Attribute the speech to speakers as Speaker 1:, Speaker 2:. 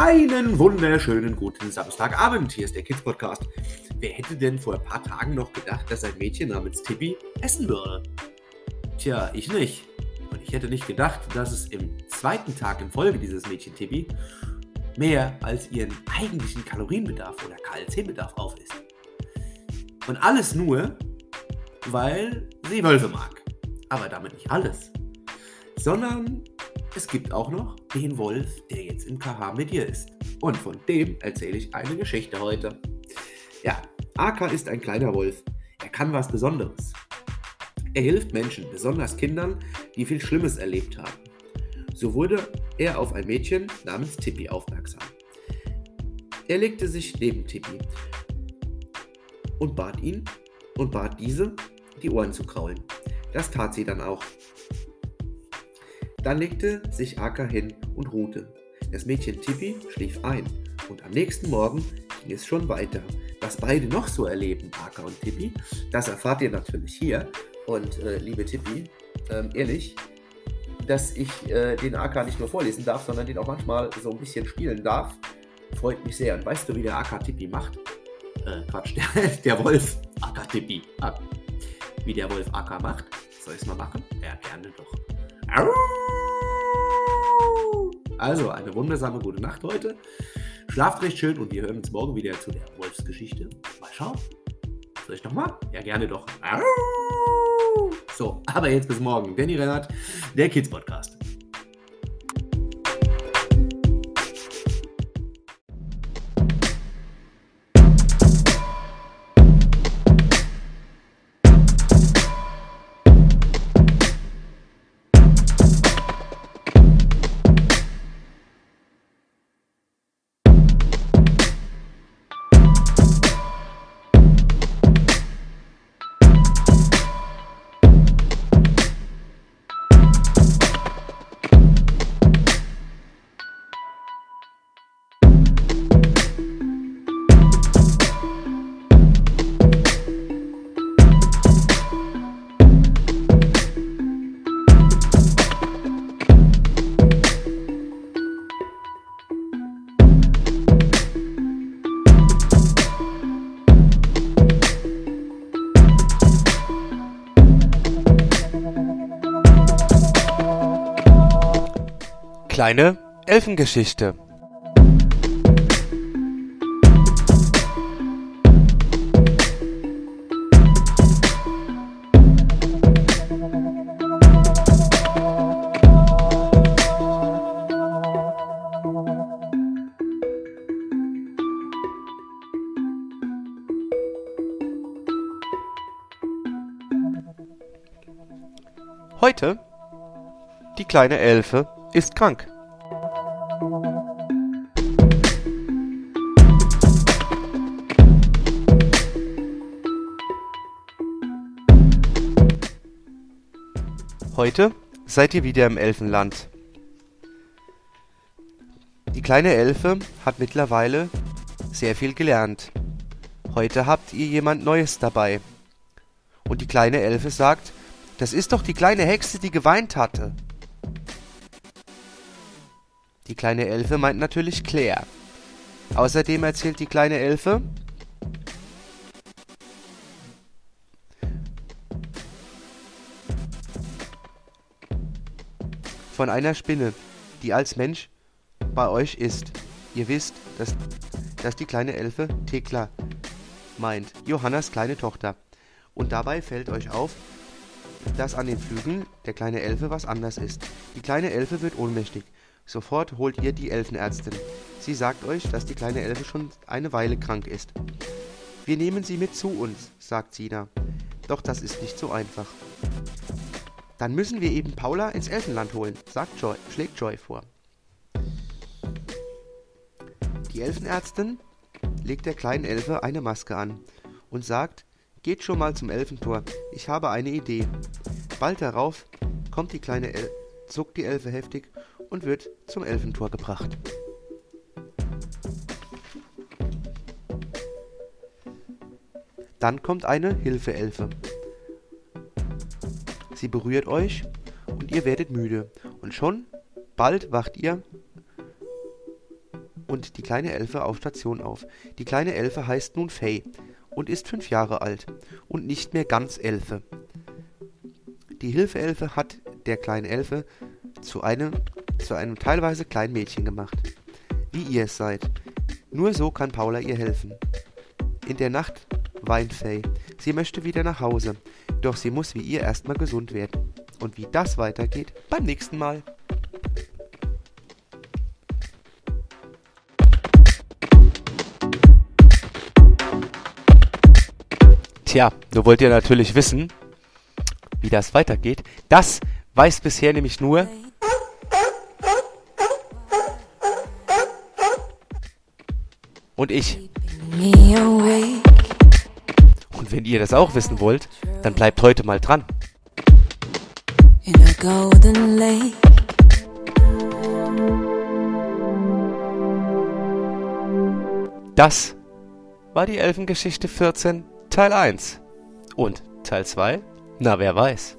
Speaker 1: Einen wunderschönen guten Samstagabend. Hier ist der Kids Podcast. Wer hätte denn vor ein paar Tagen noch gedacht, dass ein Mädchen namens Tippi essen würde? Tja, ich nicht. Und ich hätte nicht gedacht, dass es im zweiten Tag in Folge dieses Mädchen Tippi mehr als ihren eigentlichen Kalorienbedarf oder KLC-Bedarf aufisst. Und alles nur, weil sie Wölfe mag. Aber damit nicht alles. Sondern es gibt auch noch den Wolf, der jetzt im KH mit dir ist. Und von dem erzähle ich eine Geschichte heute. Ja, Aka ist ein kleiner Wolf. Er kann was Besonderes. Er hilft Menschen, besonders Kindern, die viel Schlimmes erlebt haben. So wurde er auf ein Mädchen namens Tippi aufmerksam. Er legte sich neben Tippi und bat ihn und bat diese, die Ohren zu kraulen. Das tat sie dann auch. Dann legte sich Aka hin und ruhte. Das Mädchen Tippi schlief ein und am nächsten Morgen ging es schon weiter. Was beide noch so erleben, Aka und Tippi, das erfahrt ihr natürlich hier. Und äh, liebe Tippi, ähm, ehrlich, dass ich äh, den AK nicht nur vorlesen darf, sondern den auch manchmal so ein bisschen spielen darf, freut mich sehr. Und weißt du, wie der AK Tippi macht? Äh, Quatsch, der, der Wolf AK Tippi. Ah, wie der Wolf AK macht? Soll ich es mal machen? Ja, gerne doch. Also, eine wundersame gute Nacht heute. Schlaft recht schön und wir hören uns morgen wieder zu der Wolfsgeschichte. Mal schauen. Soll ich nochmal? Ja, gerne doch. So, aber jetzt bis morgen. Danny Rennert, der Kids Podcast.
Speaker 2: Kleine Elfengeschichte. Heute die kleine Elfe ist krank. Heute seid ihr wieder im Elfenland. Die kleine Elfe hat mittlerweile sehr viel gelernt. Heute habt ihr jemand Neues dabei. Und die kleine Elfe sagt, das ist doch die kleine Hexe, die geweint hatte. Die kleine Elfe meint natürlich Claire. Außerdem erzählt die kleine Elfe, von einer Spinne, die als Mensch bei euch ist. Ihr wisst, dass, dass die kleine Elfe Thekla meint, Johannas kleine Tochter. Und dabei fällt euch auf, dass an den Flügeln der kleine Elfe was anders ist. Die kleine Elfe wird ohnmächtig. Sofort holt ihr die Elfenärztin. Sie sagt euch, dass die kleine Elfe schon eine Weile krank ist. Wir nehmen sie mit zu uns, sagt Sina. Doch das ist nicht so einfach. Dann müssen wir eben Paula ins Elfenland holen, sagt Joy, schlägt Joy vor. Die Elfenärztin legt der kleinen Elfe eine Maske an und sagt, geht schon mal zum Elfentor, ich habe eine Idee. Bald darauf kommt die kleine El zuckt die Elfe heftig und wird zum Elfentor gebracht. Dann kommt eine Hilfeelfe. Sie berührt euch und ihr werdet müde. Und schon bald wacht ihr
Speaker 1: und die kleine Elfe auf Station auf. Die kleine Elfe heißt nun Fay und ist fünf Jahre alt und nicht mehr ganz Elfe. Die Hilfeelfe hat der kleinen Elfe zu einem, zu einem teilweise kleinen Mädchen gemacht, wie ihr es seid. Nur so kann Paula ihr helfen. In der Nacht weint Fay. Sie möchte wieder nach Hause, doch sie muss wie ihr erstmal gesund werden. Und wie das weitergeht, beim nächsten Mal. Tja, du wollt ihr natürlich wissen, wie das weitergeht. Das weiß bisher nämlich nur und ich. Und wenn ihr das auch wissen wollt, dann bleibt heute mal dran. Das war die Elfengeschichte 14 Teil 1. Und Teil 2? Na, wer weiß.